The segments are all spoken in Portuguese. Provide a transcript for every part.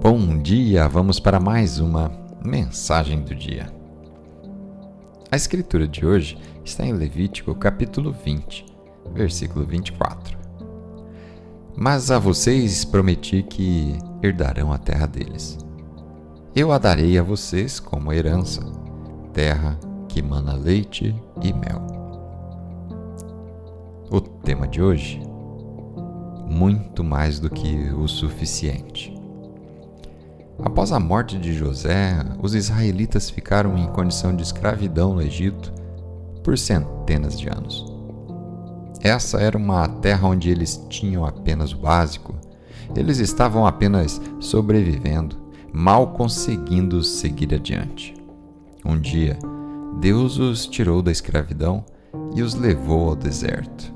Bom dia, vamos para mais uma mensagem do dia. A escritura de hoje está em Levítico capítulo 20, versículo 24. Mas a vocês prometi que herdarão a terra deles. Eu a darei a vocês como herança, terra que mana leite e mel. O tema de hoje: muito mais do que o suficiente. Após a morte de José, os israelitas ficaram em condição de escravidão no Egito por centenas de anos. Essa era uma terra onde eles tinham apenas o básico. Eles estavam apenas sobrevivendo, mal conseguindo seguir adiante. Um dia, Deus os tirou da escravidão e os levou ao deserto,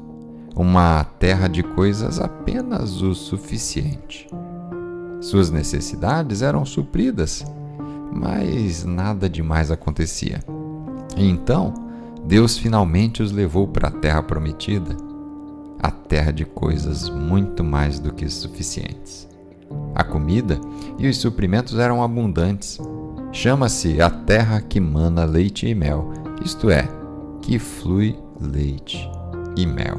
uma terra de coisas apenas o suficiente. Suas necessidades eram supridas, mas nada demais acontecia. Então, Deus finalmente os levou para a terra prometida, a terra de coisas muito mais do que suficientes. A comida e os suprimentos eram abundantes. Chama-se a terra que mana leite e mel, isto é, que flui leite e mel.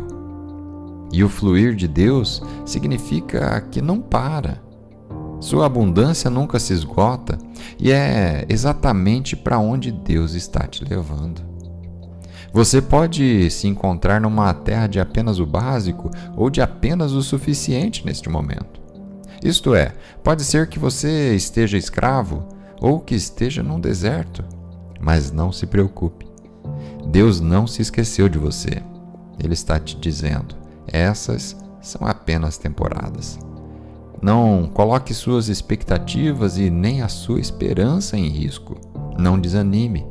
E o fluir de Deus significa que não para sua abundância nunca se esgota e é exatamente para onde Deus está te levando. Você pode se encontrar numa terra de apenas o básico ou de apenas o suficiente neste momento. Isto é, pode ser que você esteja escravo ou que esteja num deserto, mas não se preocupe. Deus não se esqueceu de você. Ele está te dizendo: essas são apenas temporadas. Não coloque suas expectativas e nem a sua esperança em risco. Não desanime.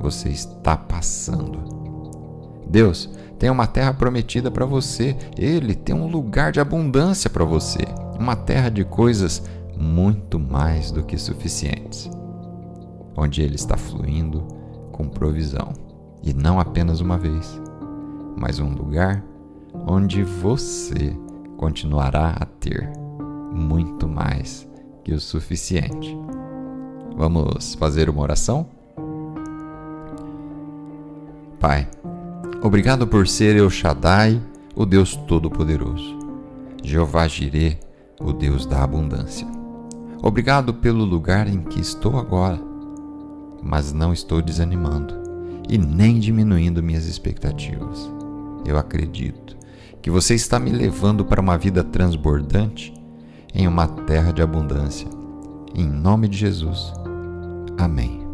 Você está passando. Deus tem uma terra prometida para você. Ele tem um lugar de abundância para você. Uma terra de coisas muito mais do que suficientes. Onde Ele está fluindo com provisão. E não apenas uma vez, mas um lugar onde você continuará a ter muito mais que o suficiente. Vamos fazer uma oração? Pai, obrigado por ser El Shaddai, o Deus Todo-Poderoso, Jeová Jireh, o Deus da abundância. Obrigado pelo lugar em que estou agora, mas não estou desanimando e nem diminuindo minhas expectativas. Eu acredito que você está me levando para uma vida transbordante em uma terra de abundância. Em nome de Jesus. Amém.